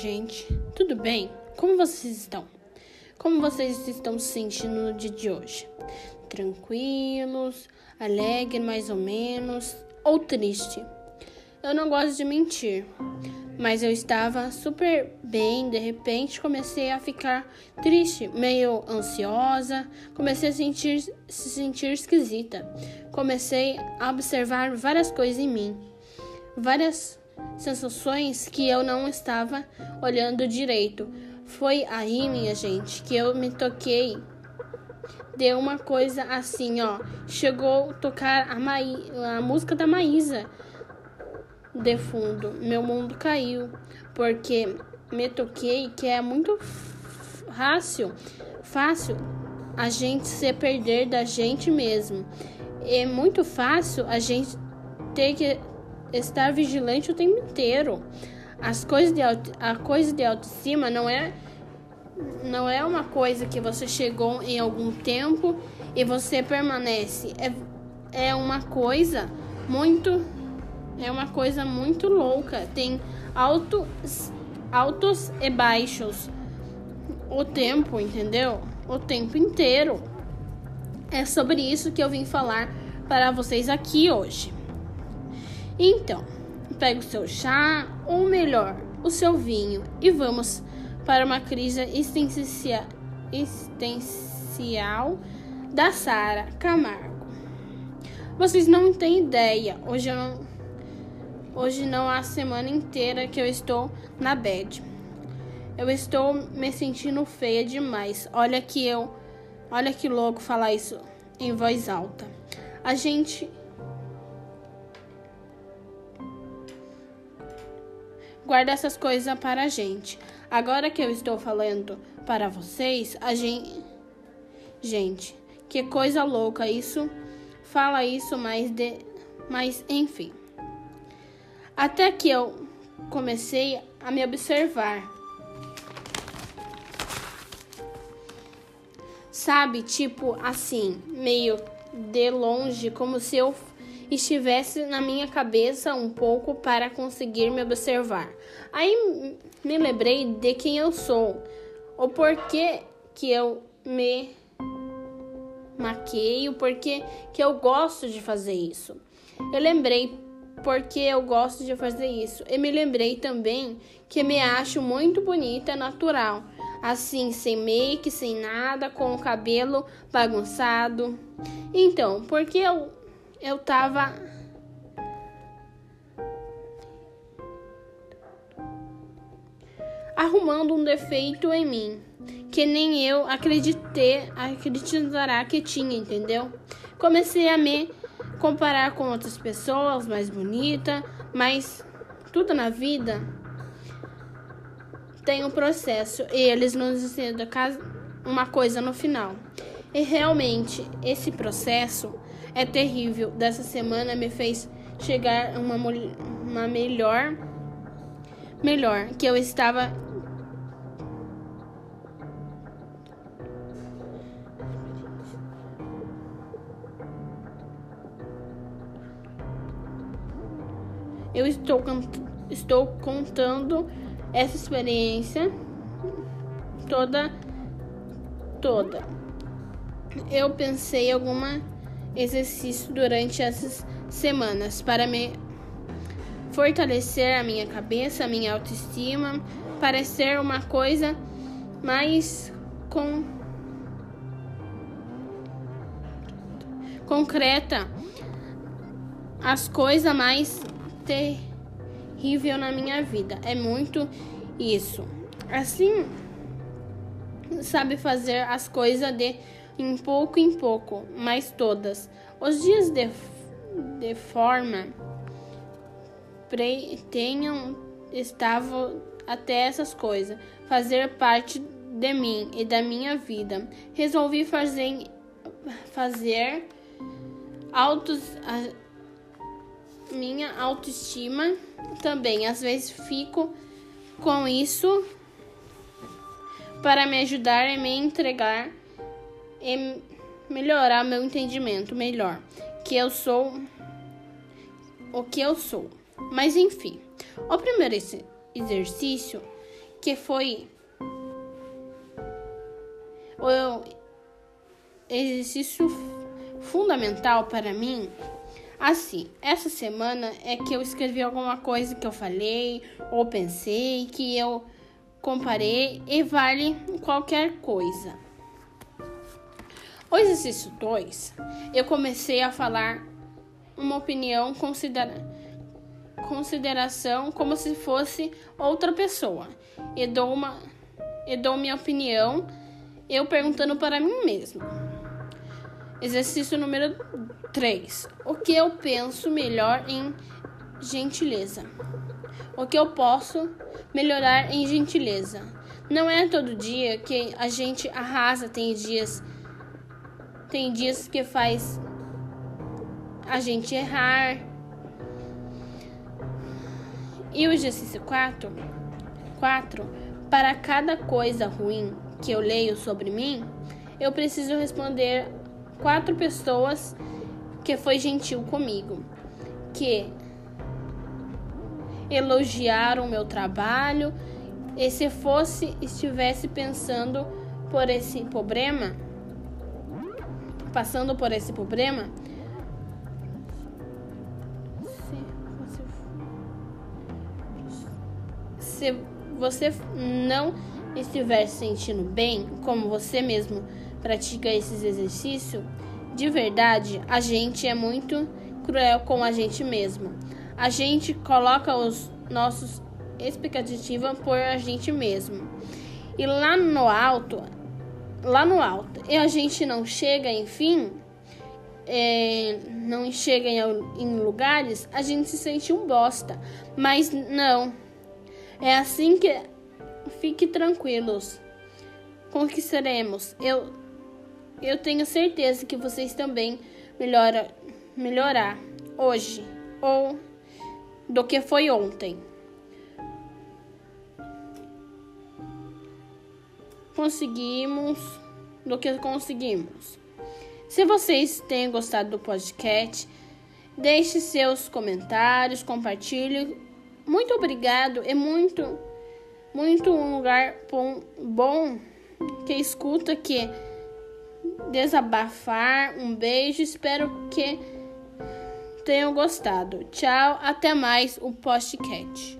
gente. Tudo bem? Como vocês estão? Como vocês estão se sentindo no dia de hoje? Tranquilos, alegres mais ou menos, ou triste? Eu não gosto de mentir, mas eu estava super bem. De repente, comecei a ficar triste, meio ansiosa. Comecei a sentir, se sentir esquisita. Comecei a observar várias coisas em mim, várias sensações que eu não estava olhando direito. Foi aí, minha gente, que eu me toquei. Deu uma coisa assim, ó. Chegou a tocar a, Maí a música da Maísa de fundo. Meu mundo caiu, porque me toquei que é muito fácil, fácil a gente se perder da gente mesmo. É muito fácil a gente ter que estar vigilante o tempo inteiro. As coisas de auto, a coisa de autoestima não é não é uma coisa que você chegou em algum tempo e você permanece. É, é uma coisa muito é uma coisa muito louca. Tem altos altos e baixos o tempo, entendeu? O tempo inteiro. É sobre isso que eu vim falar para vocês aqui hoje. Então, pegue o seu chá, ou melhor, o seu vinho, e vamos para uma crise existencial, da Sara Camargo. Vocês não têm ideia, hoje eu não, hoje não há semana inteira que eu estou na bed. Eu estou me sentindo feia demais. Olha que eu, olha que louco falar isso em voz alta. A gente guarda essas coisas para a gente. Agora que eu estou falando para vocês, a gente. Gente, que coisa louca isso. Fala isso, mas de. Mas enfim. Até que eu comecei a me observar. Sabe, tipo assim, meio de longe, como se eu estivesse na minha cabeça um pouco para conseguir me observar. Aí me lembrei de quem eu sou, o porquê que eu me maqueio, porquê que eu gosto de fazer isso. Eu lembrei porque eu gosto de fazer isso. E me lembrei também que me acho muito bonita natural, assim, sem make, sem nada, com o cabelo bagunçado. Então, porque eu eu tava arrumando um defeito em mim que nem eu acreditei, acreditará que tinha, entendeu? Comecei a me comparar com outras pessoas mais bonita, mas tudo na vida tem um processo e eles nos ensinam uma coisa no final. E realmente esse processo é terrível. Dessa semana me fez chegar uma, uma melhor melhor que eu estava Eu estou, estou contando essa experiência toda toda. Eu pensei alguma exercício durante essas semanas para me fortalecer a minha cabeça, a minha autoestima, para ser uma coisa mais com concreta, as coisas mais terrível na minha vida. É muito isso. Assim, sabe fazer as coisas de em pouco em pouco, mas todas. Os dias de, de forma tenham estavam até essas coisas fazer parte de mim e da minha vida. Resolvi fazer fazer autos a, minha autoestima também. Às vezes fico com isso para me ajudar e me entregar e melhorar meu entendimento melhor, que eu sou o que eu sou. Mas enfim, o primeiro exercício que foi o exercício fundamental para mim. Assim, essa semana é que eu escrevi alguma coisa que eu falei ou pensei, que eu comparei e vale qualquer coisa. O exercício 2, eu comecei a falar uma opinião considera consideração como se fosse outra pessoa. E dou uma e dou minha opinião eu perguntando para mim mesmo. Exercício número 3. O que eu penso melhor em gentileza? O que eu posso melhorar em gentileza? Não é todo dia que a gente arrasa, tem dias tem dias que faz a gente errar. E o exercício 4, 4, para cada coisa ruim que eu leio sobre mim, eu preciso responder quatro pessoas que foi gentil comigo, que elogiaram o meu trabalho e se fosse estivesse pensando por esse problema, passando por esse problema, se você não estiver se sentindo bem, como você mesmo pratica esses exercícios, de verdade, a gente é muito cruel com a gente mesmo. A gente coloca os nossos expectativas por a gente mesmo. E lá no alto, lá no alto, e a gente não chega, enfim, é, não chega em, em lugares, a gente se sente um bosta. Mas não. É assim que fique tranquilos. Conquistaremos. Eu eu tenho certeza que vocês também melhora melhorar hoje ou do que foi ontem. Conseguimos do que conseguimos. Se vocês têm gostado do podcast, deixe seus comentários, compartilhe. Muito obrigado. É muito, muito um lugar bom, bom que escuta que desabafar. Um beijo. Espero que tenham gostado. Tchau, até mais o podcast.